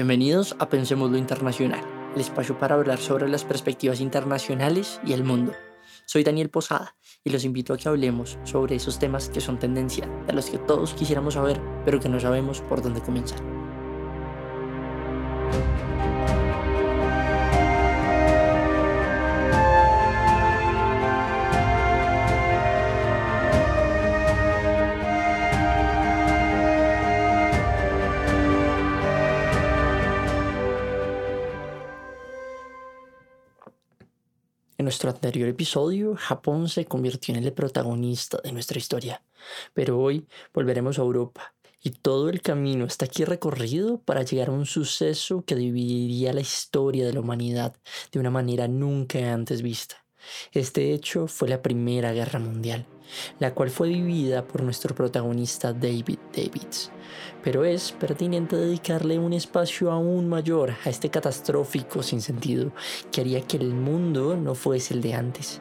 Bienvenidos a Pensemos lo Internacional, el espacio para hablar sobre las perspectivas internacionales y el mundo. Soy Daniel Posada y los invito a que hablemos sobre esos temas que son tendencia, de los que todos quisiéramos saber, pero que no sabemos por dónde comenzar. Nuestro anterior episodio, Japón se convirtió en el protagonista de nuestra historia, pero hoy volveremos a Europa y todo el camino está aquí recorrido para llegar a un suceso que dividiría la historia de la humanidad de una manera nunca antes vista. Este hecho fue la Primera Guerra Mundial, la cual fue vivida por nuestro protagonista David Davids. Pero es pertinente dedicarle un espacio aún mayor a este catastrófico sinsentido que haría que el mundo no fuese el de antes.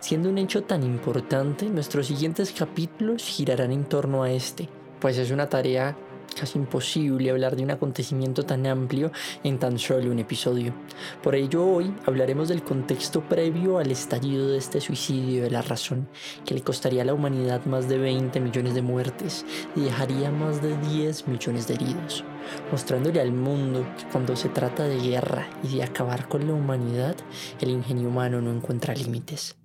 Siendo un hecho tan importante, nuestros siguientes capítulos girarán en torno a este, pues es una tarea casi imposible hablar de un acontecimiento tan amplio en tan solo un episodio. Por ello hoy hablaremos del contexto previo al estallido de este suicidio de la razón, que le costaría a la humanidad más de 20 millones de muertes y dejaría más de 10 millones de heridos, mostrándole al mundo que cuando se trata de guerra y de acabar con la humanidad, el ingenio humano no encuentra límites.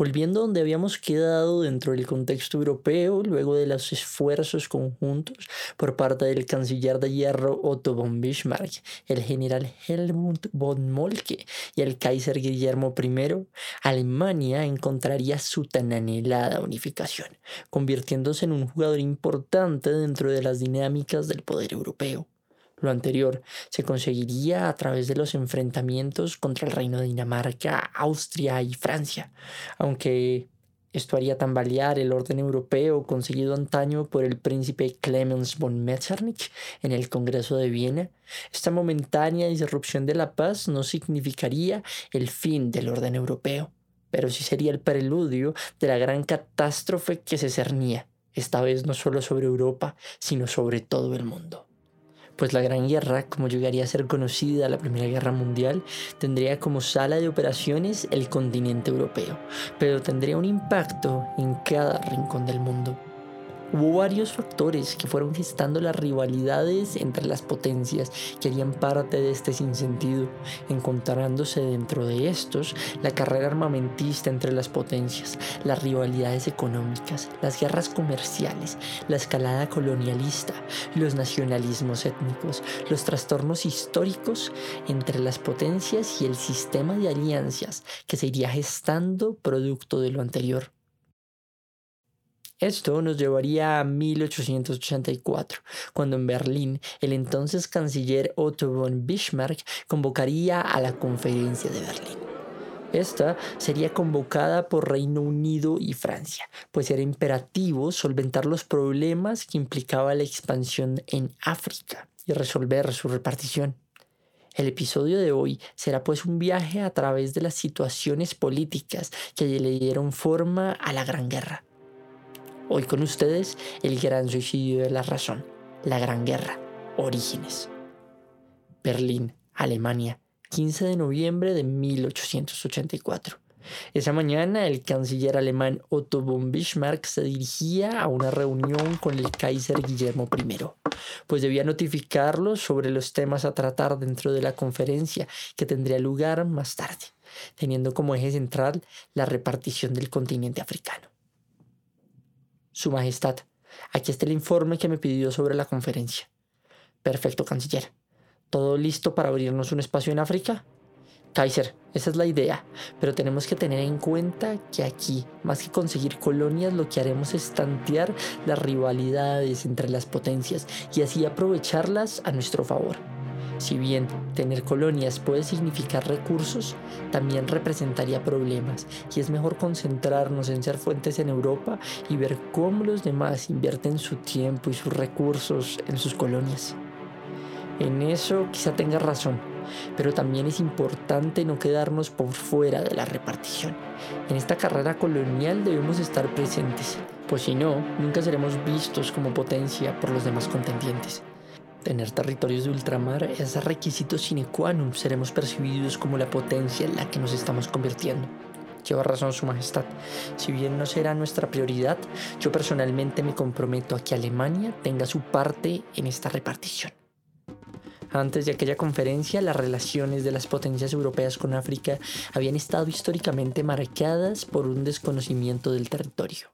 Volviendo donde habíamos quedado dentro del contexto europeo, luego de los esfuerzos conjuntos por parte del canciller de hierro Otto von Bismarck, el general Helmut von Moltke y el Kaiser Guillermo I, Alemania encontraría su tan anhelada unificación, convirtiéndose en un jugador importante dentro de las dinámicas del poder europeo. Lo anterior se conseguiría a través de los enfrentamientos contra el reino de Dinamarca, Austria y Francia, aunque esto haría tambalear el orden europeo conseguido antaño por el príncipe Clemens von Metternich en el Congreso de Viena. Esta momentánea disrupción de la paz no significaría el fin del orden europeo, pero sí sería el preludio de la gran catástrofe que se cernía, esta vez no solo sobre Europa, sino sobre todo el mundo pues la Gran Guerra, como llegaría a ser conocida la Primera Guerra Mundial, tendría como sala de operaciones el continente europeo, pero tendría un impacto en cada rincón del mundo. Hubo varios factores que fueron gestando las rivalidades entre las potencias que harían parte de este sinsentido, encontrándose dentro de estos la carrera armamentista entre las potencias, las rivalidades económicas, las guerras comerciales, la escalada colonialista, los nacionalismos étnicos, los trastornos históricos entre las potencias y el sistema de alianzas que se iría gestando producto de lo anterior. Esto nos llevaría a 1884, cuando en Berlín el entonces canciller Otto von Bismarck convocaría a la Conferencia de Berlín. Esta sería convocada por Reino Unido y Francia, pues era imperativo solventar los problemas que implicaba la expansión en África y resolver su repartición. El episodio de hoy será pues un viaje a través de las situaciones políticas que le dieron forma a la Gran Guerra Hoy con ustedes el gran suicidio de la razón, la Gran Guerra, Orígenes. Berlín, Alemania, 15 de noviembre de 1884. Esa mañana el canciller alemán Otto von Bismarck se dirigía a una reunión con el Kaiser Guillermo I, pues debía notificarlo sobre los temas a tratar dentro de la conferencia que tendría lugar más tarde, teniendo como eje central la repartición del continente africano. Su Majestad, aquí está el informe que me pidió sobre la conferencia. Perfecto, canciller. ¿Todo listo para abrirnos un espacio en África? Kaiser, esa es la idea, pero tenemos que tener en cuenta que aquí, más que conseguir colonias, lo que haremos es tantear las rivalidades entre las potencias y así aprovecharlas a nuestro favor. Si bien tener colonias puede significar recursos, también representaría problemas y es mejor concentrarnos en ser fuentes en Europa y ver cómo los demás invierten su tiempo y sus recursos en sus colonias. En eso quizá tenga razón, pero también es importante no quedarnos por fuera de la repartición. En esta carrera colonial debemos estar presentes, pues si no, nunca seremos vistos como potencia por los demás contendientes. Tener territorios de ultramar es requisito sine qua non. Seremos percibidos como la potencia en la que nos estamos convirtiendo. Lleva razón su majestad. Si bien no será nuestra prioridad, yo personalmente me comprometo a que Alemania tenga su parte en esta repartición. Antes de aquella conferencia, las relaciones de las potencias europeas con África habían estado históricamente marcadas por un desconocimiento del territorio.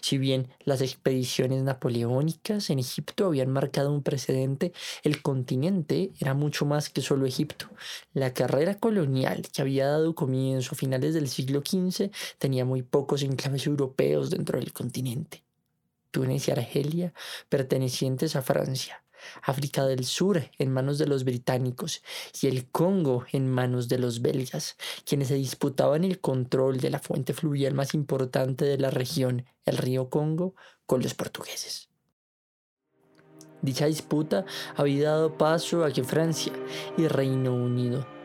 Si bien las expediciones napoleónicas en Egipto habían marcado un precedente, el continente era mucho más que solo Egipto. La carrera colonial que había dado comienzo a finales del siglo XV tenía muy pocos enclaves europeos dentro del continente. Túnez y Argelia, pertenecientes a Francia, África del Sur en manos de los británicos y el Congo en manos de los belgas, quienes se disputaban el control de la fuente fluvial más importante de la región, el río Congo, con los portugueses. Dicha disputa había dado paso a que Francia y Reino Unido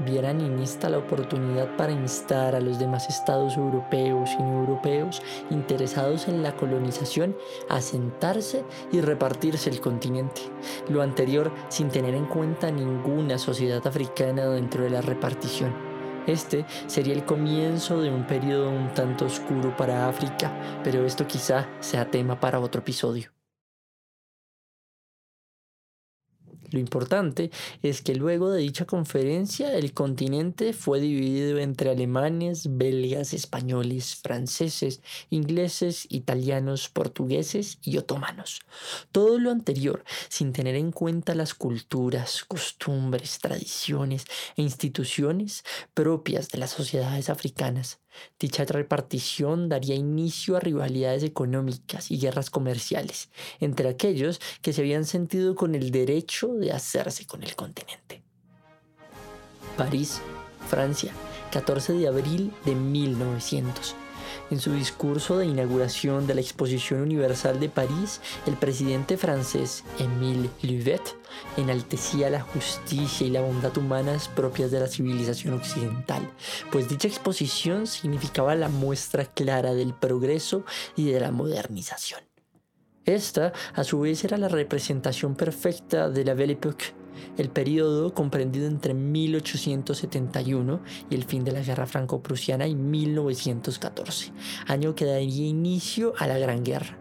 vieran en esta la oportunidad para instar a los demás estados europeos y no europeos interesados en la colonización a sentarse y repartirse el continente, lo anterior sin tener en cuenta ninguna sociedad africana dentro de la repartición. Este sería el comienzo de un periodo un tanto oscuro para África, pero esto quizá sea tema para otro episodio. Lo importante es que luego de dicha conferencia el continente fue dividido entre alemanes, belgas, españoles, franceses, ingleses, italianos, portugueses y otomanos. Todo lo anterior sin tener en cuenta las culturas, costumbres, tradiciones e instituciones propias de las sociedades africanas. Dicha repartición daría inicio a rivalidades económicas y guerras comerciales entre aquellos que se habían sentido con el derecho de hacerse con el continente. París, Francia, 14 de abril de 1900. En su discurso de inauguración de la Exposición Universal de París, el presidente francés Émile Louvet enaltecía la justicia y la bondad humanas propias de la civilización occidental, pues dicha exposición significaba la muestra clara del progreso y de la modernización. Esta, a su vez, era la representación perfecta de la Belle Époque, el periodo comprendido entre 1871 y el fin de la Guerra Franco-Prusiana y 1914, año que daría inicio a la Gran Guerra.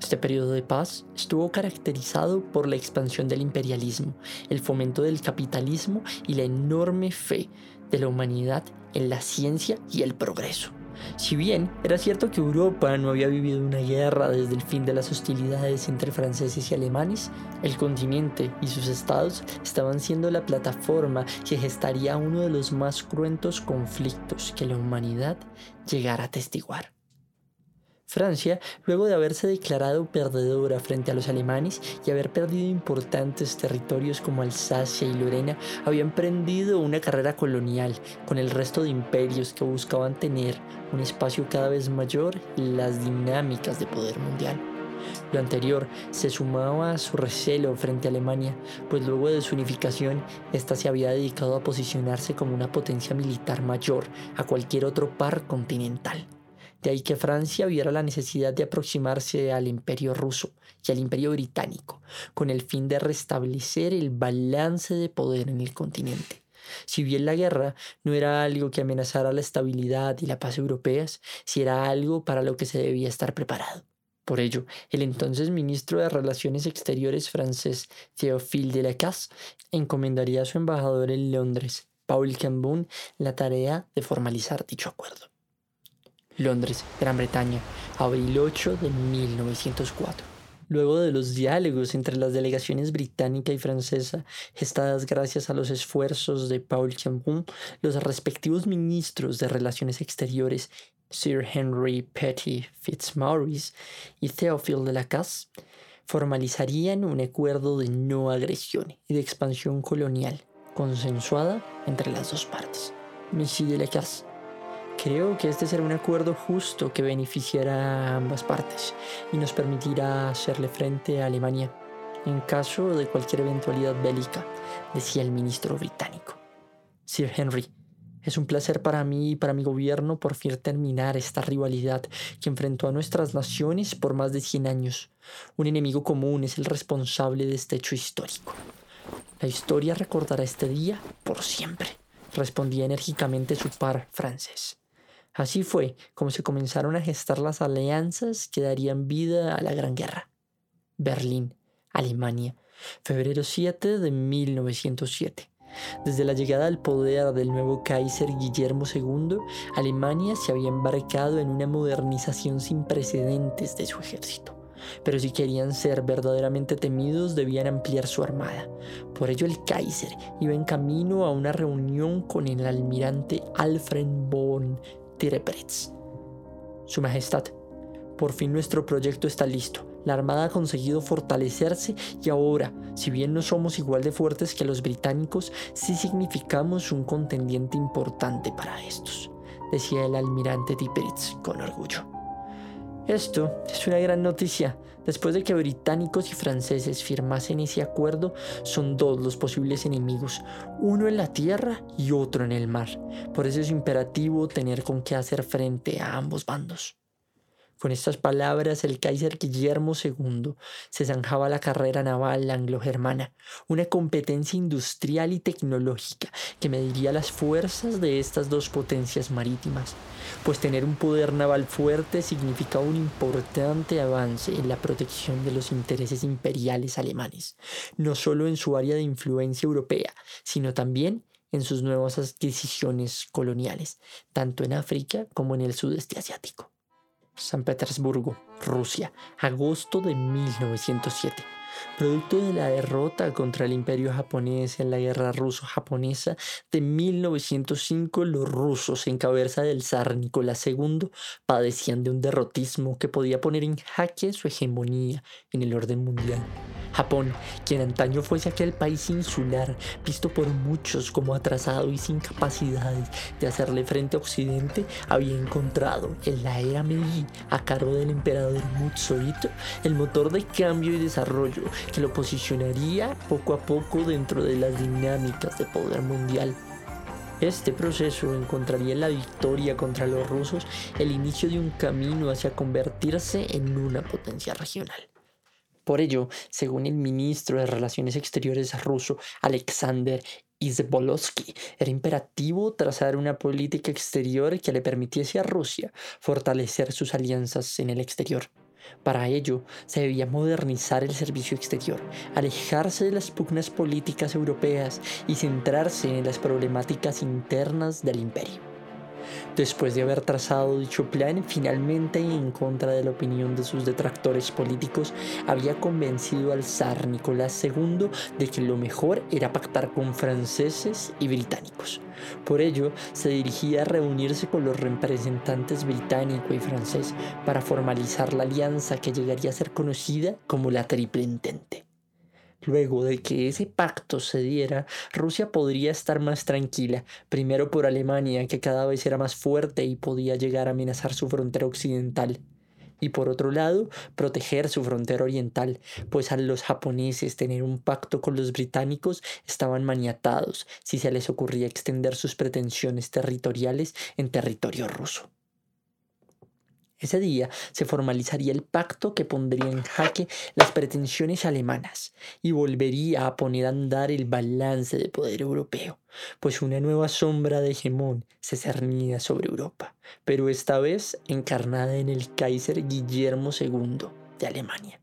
Este periodo de paz estuvo caracterizado por la expansión del imperialismo, el fomento del capitalismo y la enorme fe de la humanidad en la ciencia y el progreso. Si bien era cierto que Europa no había vivido una guerra desde el fin de las hostilidades entre franceses y alemanes, el continente y sus estados estaban siendo la plataforma que gestaría uno de los más cruentos conflictos que la humanidad llegara a testiguar. Francia, luego de haberse declarado perdedora frente a los alemanes y haber perdido importantes territorios como Alsacia y Lorena, había emprendido una carrera colonial con el resto de imperios que buscaban tener un espacio cada vez mayor en las dinámicas de poder mundial. Lo anterior se sumaba a su recelo frente a Alemania, pues luego de su unificación, ésta se había dedicado a posicionarse como una potencia militar mayor a cualquier otro par continental. De ahí que Francia viera la necesidad de aproximarse al imperio ruso y al imperio británico, con el fin de restablecer el balance de poder en el continente. Si bien la guerra no era algo que amenazara la estabilidad y la paz europeas, si era algo para lo que se debía estar preparado. Por ello, el entonces ministro de Relaciones Exteriores francés Théophile Delacasse encomendaría a su embajador en Londres, Paul Cambon, la tarea de formalizar dicho acuerdo. Londres, Gran Bretaña, abril 8 de 1904. Luego de los diálogos entre las delegaciones británica y francesa, gestadas gracias a los esfuerzos de Paul Chambon, los respectivos ministros de Relaciones Exteriores, Sir Henry Petty Fitzmaurice y Théophile de la Casse, formalizarían un acuerdo de no agresión y de expansión colonial, consensuada entre las dos partes. Monsieur de la Casse Creo que este será un acuerdo justo que beneficiará a ambas partes y nos permitirá hacerle frente a Alemania en caso de cualquier eventualidad bélica, decía el ministro británico. Sir Henry, Es un placer para mí y para mi gobierno por fin terminar esta rivalidad que enfrentó a nuestras naciones por más de 100 años. Un enemigo común es el responsable de este hecho histórico. La historia recordará este día por siempre, respondía enérgicamente su par francés. Así fue como se comenzaron a gestar las alianzas que darían vida a la Gran Guerra. Berlín, Alemania, febrero 7 de 1907. Desde la llegada al poder del nuevo Kaiser Guillermo II, Alemania se había embarcado en una modernización sin precedentes de su ejército. Pero si querían ser verdaderamente temidos debían ampliar su armada. Por ello el Kaiser iba en camino a una reunión con el almirante Alfred von Tirepitz. Su Majestad, por fin nuestro proyecto está listo. La Armada ha conseguido fortalecerse y ahora, si bien no somos igual de fuertes que los británicos, sí significamos un contendiente importante para estos, decía el almirante Tiperitz con orgullo. Esto es una gran noticia. Después de que británicos y franceses firmasen ese acuerdo, son dos los posibles enemigos, uno en la tierra y otro en el mar. Por eso es imperativo tener con qué hacer frente a ambos bandos. Con estas palabras, el Kaiser Guillermo II se zanjaba la carrera naval anglo-germana, una competencia industrial y tecnológica que mediría las fuerzas de estas dos potencias marítimas, pues tener un poder naval fuerte significaba un importante avance en la protección de los intereses imperiales alemanes, no solo en su área de influencia europea, sino también en sus nuevas adquisiciones coloniales, tanto en África como en el sudeste asiático. San Petersburgo, Rusia, agosto de 1907. Producto de la derrota contra el imperio japonés en la guerra ruso-japonesa de 1905, los rusos en cabeza del zar Nicolás II padecían de un derrotismo que podía poner en jaque su hegemonía en el orden mundial. Japón, quien antaño fuese aquel país insular, visto por muchos como atrasado y sin capacidades de hacerle frente a Occidente, había encontrado en la era Meiji, a cargo del emperador Mutsuhito, el motor de cambio y desarrollo que lo posicionaría poco a poco dentro de las dinámicas de poder mundial. Este proceso encontraría en la victoria contra los rusos el inicio de un camino hacia convertirse en una potencia regional. Por ello, según el ministro de Relaciones Exteriores ruso Alexander Izbolovsky, era imperativo trazar una política exterior que le permitiese a Rusia fortalecer sus alianzas en el exterior. Para ello, se debía modernizar el servicio exterior, alejarse de las pugnas políticas europeas y centrarse en las problemáticas internas del imperio. Después de haber trazado dicho plan, finalmente, en contra de la opinión de sus detractores políticos, había convencido al zar Nicolás II de que lo mejor era pactar con franceses y británicos. Por ello, se dirigía a reunirse con los representantes británico y francés para formalizar la alianza que llegaría a ser conocida como la Triple Entente. Luego de que ese pacto se diera, Rusia podría estar más tranquila, primero por Alemania, que cada vez era más fuerte y podía llegar a amenazar su frontera occidental, y por otro lado, proteger su frontera oriental, pues a los japoneses tener un pacto con los británicos estaban maniatados si se les ocurría extender sus pretensiones territoriales en territorio ruso. Ese día se formalizaría el pacto que pondría en jaque las pretensiones alemanas y volvería a poner a andar el balance de poder europeo, pues una nueva sombra de hegemón se cernía sobre Europa, pero esta vez encarnada en el Kaiser Guillermo II de Alemania.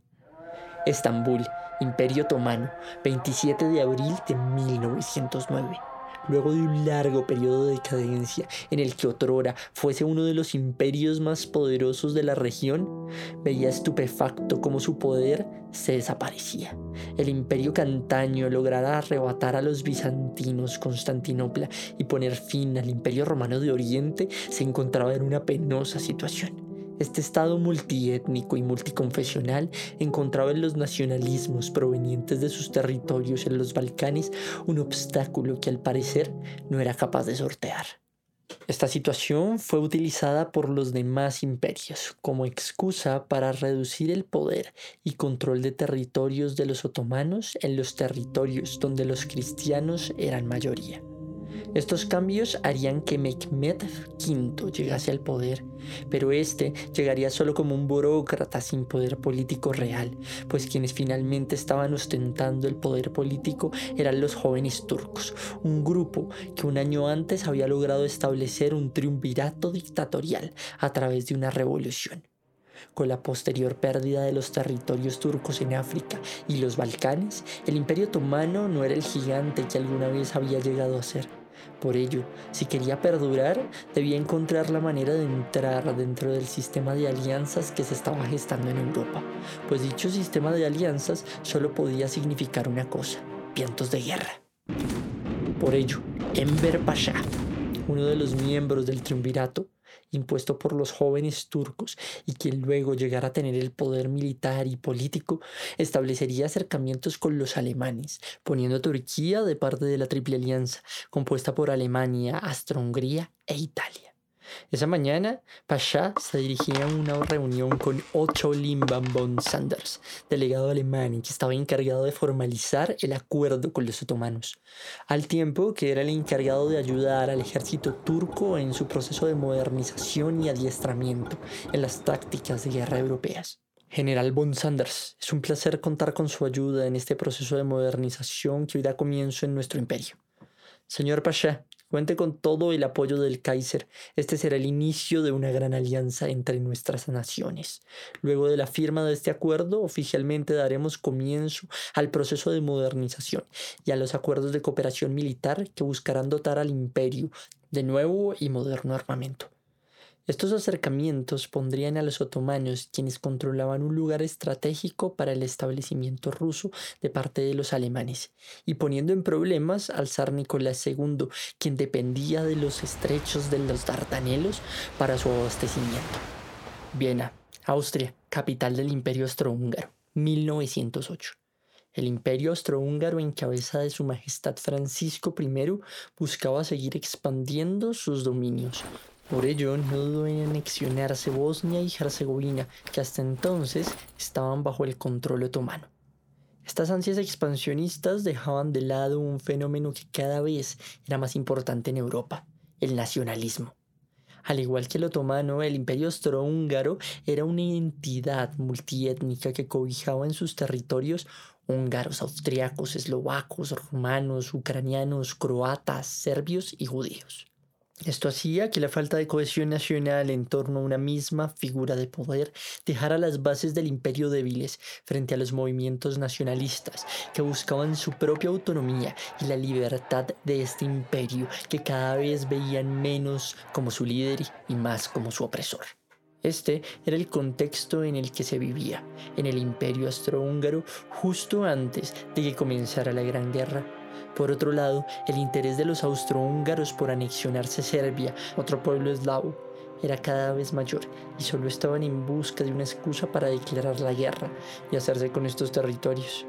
Estambul, Imperio Otomano, 27 de abril de 1909 luego de un largo periodo de decadencia en el que otrora fuese uno de los imperios más poderosos de la región, veía estupefacto cómo su poder se desaparecía. El imperio cantaño lograra arrebatar a los bizantinos Constantinopla y poner fin al imperio romano de Oriente se encontraba en una penosa situación. Este estado multiétnico y multiconfesional encontraba en los nacionalismos provenientes de sus territorios en los Balcanes un obstáculo que al parecer no era capaz de sortear. Esta situación fue utilizada por los demás imperios como excusa para reducir el poder y control de territorios de los otomanos en los territorios donde los cristianos eran mayoría. Estos cambios harían que Mehmed V llegase al poder, pero este llegaría solo como un burócrata sin poder político real, pues quienes finalmente estaban ostentando el poder político eran los jóvenes turcos, un grupo que un año antes había logrado establecer un triunvirato dictatorial a través de una revolución. Con la posterior pérdida de los territorios turcos en África y los Balcanes, el imperio otomano no era el gigante que alguna vez había llegado a ser. Por ello, si quería perdurar, debía encontrar la manera de entrar dentro del sistema de alianzas que se estaba gestando en Europa, pues dicho sistema de alianzas solo podía significar una cosa, vientos de guerra. Por ello, Enver Pasha, uno de los miembros del triunvirato, impuesto por los jóvenes turcos y quien luego llegara a tener el poder militar y político, establecería acercamientos con los alemanes, poniendo a Turquía de parte de la Triple Alianza, compuesta por Alemania, Austria-Hungría e Italia. Esa mañana, Pasha se dirigía a una reunión con Otto Limban von Sanders, delegado alemán que estaba encargado de formalizar el acuerdo con los otomanos, al tiempo que era el encargado de ayudar al ejército turco en su proceso de modernización y adiestramiento en las tácticas de guerra europeas. General von Sanders, es un placer contar con su ayuda en este proceso de modernización que hoy da comienzo en nuestro imperio. Señor Pasha, Cuente con todo el apoyo del Kaiser. Este será el inicio de una gran alianza entre nuestras naciones. Luego de la firma de este acuerdo, oficialmente daremos comienzo al proceso de modernización y a los acuerdos de cooperación militar que buscarán dotar al imperio de nuevo y moderno armamento. Estos acercamientos pondrían a los otomanos, quienes controlaban un lugar estratégico para el establecimiento ruso de parte de los alemanes, y poniendo en problemas al zar Nicolás II, quien dependía de los estrechos de los Dardanelos para su abastecimiento. Viena, Austria, capital del Imperio Austrohúngaro, 1908. El imperio austrohúngaro en cabeza de su Majestad Francisco I buscaba seguir expandiendo sus dominios, por ello, no dudó en anexionarse Bosnia y Herzegovina, que hasta entonces estaban bajo el control otomano. Estas ansias expansionistas dejaban de lado un fenómeno que cada vez era más importante en Europa, el nacionalismo. Al igual que el otomano, el imperio austrohúngaro era una entidad multiétnica que cobijaba en sus territorios húngaros, austriacos, eslovacos, rumanos, ucranianos, croatas, serbios y judíos. Esto hacía que la falta de cohesión nacional en torno a una misma figura de poder dejara las bases del imperio débiles frente a los movimientos nacionalistas que buscaban su propia autonomía y la libertad de este imperio que cada vez veían menos como su líder y más como su opresor. Este era el contexto en el que se vivía en el imperio austrohúngaro justo antes de que comenzara la Gran Guerra por otro lado, el interés de los austrohúngaros por anexionarse Serbia, otro pueblo eslavo, era cada vez mayor y solo estaban en busca de una excusa para declarar la guerra y hacerse con estos territorios.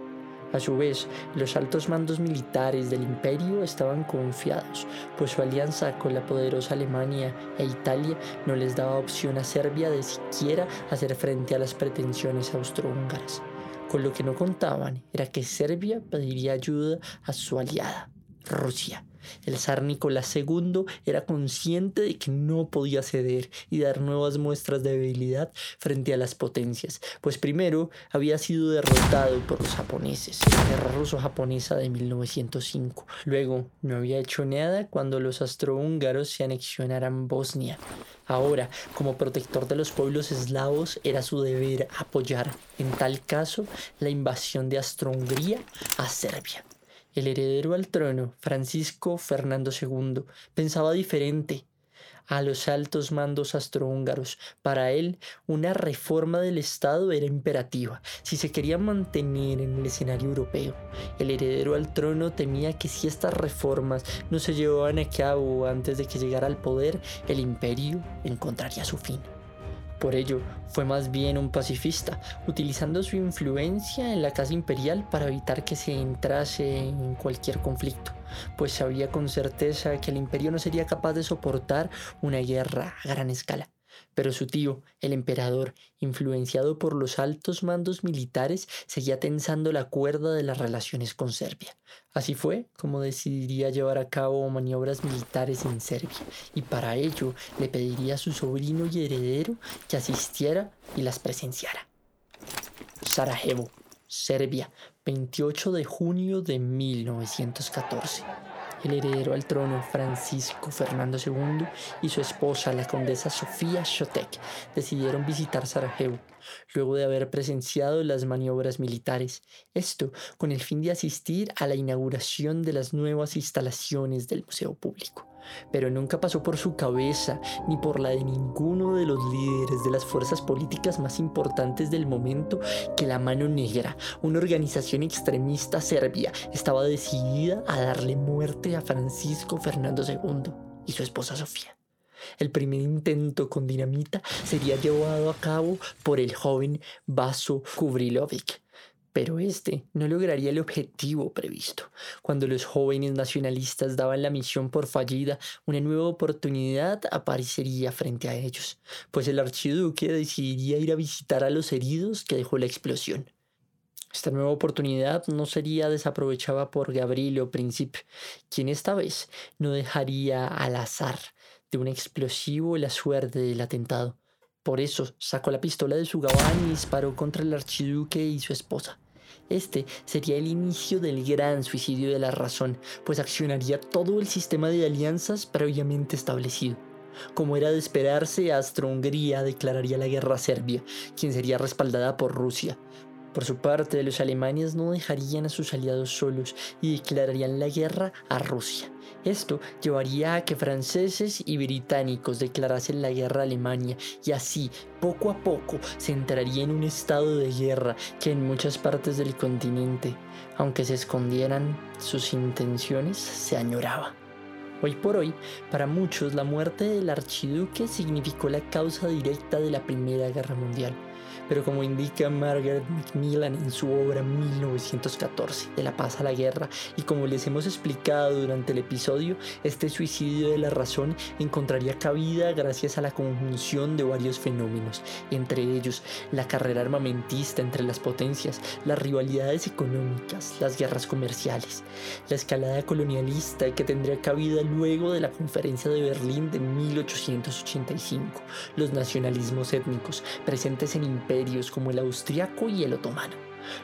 A su vez, los altos mandos militares del imperio estaban confiados, pues su alianza con la poderosa Alemania e Italia no les daba opción a Serbia de siquiera hacer frente a las pretensiones austrohúngaras. Con lo que no contaban era que Serbia pediría ayuda a su aliada, Rusia. El zar Nicolás II era consciente de que no podía ceder y dar nuevas muestras de debilidad frente a las potencias, pues primero había sido derrotado por los japoneses, en la guerra ruso-japonesa de 1905. Luego no había hecho nada cuando los astrohúngaros se anexionaran Bosnia. Ahora, como protector de los pueblos eslavos, era su deber apoyar, en tal caso, la invasión de Austro-Hungría a Serbia. El heredero al trono, Francisco Fernando II, pensaba diferente a los altos mandos astrohúngaros. Para él, una reforma del Estado era imperativa si se quería mantener en el escenario europeo. El heredero al trono temía que si estas reformas no se llevaban a cabo antes de que llegara al poder, el imperio encontraría su fin. Por ello, fue más bien un pacifista, utilizando su influencia en la casa imperial para evitar que se entrase en cualquier conflicto, pues sabía con certeza que el imperio no sería capaz de soportar una guerra a gran escala. Pero su tío, el emperador, influenciado por los altos mandos militares, seguía tensando la cuerda de las relaciones con Serbia. Así fue como decidiría llevar a cabo maniobras militares en Serbia, y para ello le pediría a su sobrino y heredero que asistiera y las presenciara. Sarajevo, Serbia, 28 de junio de 1914 el heredero al trono Francisco Fernando II y su esposa, la condesa Sofía Shotek, decidieron visitar Sarajevo, luego de haber presenciado las maniobras militares, esto con el fin de asistir a la inauguración de las nuevas instalaciones del Museo Público pero nunca pasó por su cabeza ni por la de ninguno de los líderes de las fuerzas políticas más importantes del momento que la Mano Negra, una organización extremista serbia, estaba decidida a darle muerte a Francisco Fernando II y su esposa Sofía. El primer intento con dinamita sería llevado a cabo por el joven Vaso Kubrilovic, pero este no lograría el objetivo previsto. Cuando los jóvenes nacionalistas daban la misión por fallida, una nueva oportunidad aparecería frente a ellos, pues el archiduque decidiría ir a visitar a los heridos que dejó la explosión. Esta nueva oportunidad no sería desaprovechada por Gabrielo Príncipe, quien esta vez no dejaría al azar de un explosivo la suerte del atentado. Por eso sacó la pistola de su gabán y disparó contra el archiduque y su esposa. Este sería el inicio del gran suicidio de la razón, pues accionaría todo el sistema de alianzas previamente establecido. Como era de esperarse, Austro-Hungría declararía la guerra a Serbia, quien sería respaldada por Rusia. Por su parte, los alemanes no dejarían a sus aliados solos y declararían la guerra a Rusia. Esto llevaría a que franceses y británicos declarasen la guerra a Alemania y así, poco a poco, se entraría en un estado de guerra que en muchas partes del continente, aunque se escondieran sus intenciones, se añoraba. Hoy por hoy, para muchos, la muerte del archiduque significó la causa directa de la Primera Guerra Mundial pero como indica Margaret Macmillan en su obra 1914, de la paz a la guerra, y como les hemos explicado durante el episodio, este suicidio de la razón encontraría cabida gracias a la conjunción de varios fenómenos, entre ellos la carrera armamentista entre las potencias, las rivalidades económicas, las guerras comerciales, la escalada colonialista que tendría cabida luego de la conferencia de Berlín de 1885, los nacionalismos étnicos presentes en como el austriaco y el otomano.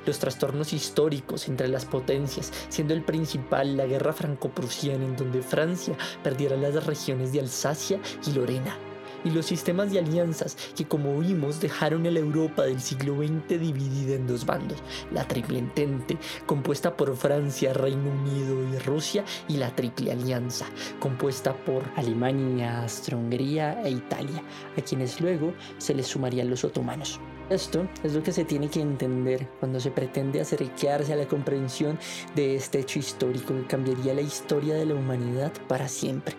Los trastornos históricos entre las potencias, siendo el principal la guerra franco-prusiana en donde Francia perdiera las regiones de Alsacia y Lorena, y los sistemas de alianzas que como vimos dejaron a la Europa del siglo XX dividida en dos bandos, la Triple Entente, compuesta por Francia, Reino Unido y Rusia, y la Triple Alianza, compuesta por Alemania, Austria-Hungría e Italia, a quienes luego se les sumarían los otomanos. Esto es lo que se tiene que entender cuando se pretende acercarse a la comprensión de este hecho histórico que cambiaría la historia de la humanidad para siempre,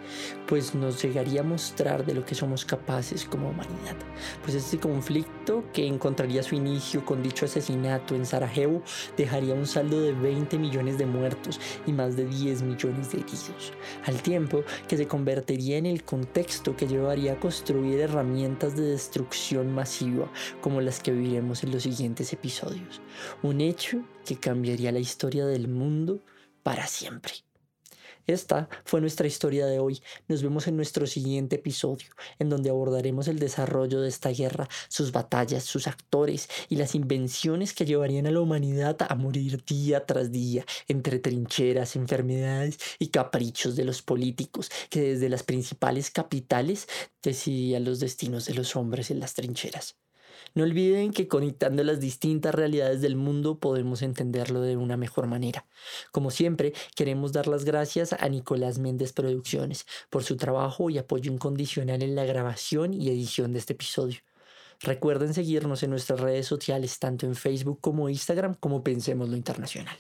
pues nos llegaría a mostrar de lo que somos capaces como humanidad. Pues este conflicto que encontraría su inicio con dicho asesinato en Sarajevo dejaría un saldo de 20 millones de muertos y más de 10 millones de heridos, al tiempo que se convertiría en el contexto que llevaría a construir herramientas de destrucción masiva como las que viviremos en los siguientes episodios. Un hecho que cambiaría la historia del mundo para siempre. Esta fue nuestra historia de hoy. Nos vemos en nuestro siguiente episodio, en donde abordaremos el desarrollo de esta guerra, sus batallas, sus actores y las invenciones que llevarían a la humanidad a morir día tras día entre trincheras, enfermedades y caprichos de los políticos que desde las principales capitales decidían los destinos de los hombres en las trincheras. No olviden que conectando las distintas realidades del mundo podemos entenderlo de una mejor manera. Como siempre, queremos dar las gracias a Nicolás Méndez Producciones por su trabajo y apoyo incondicional en la grabación y edición de este episodio. Recuerden seguirnos en nuestras redes sociales, tanto en Facebook como Instagram, como Pensemos lo Internacional.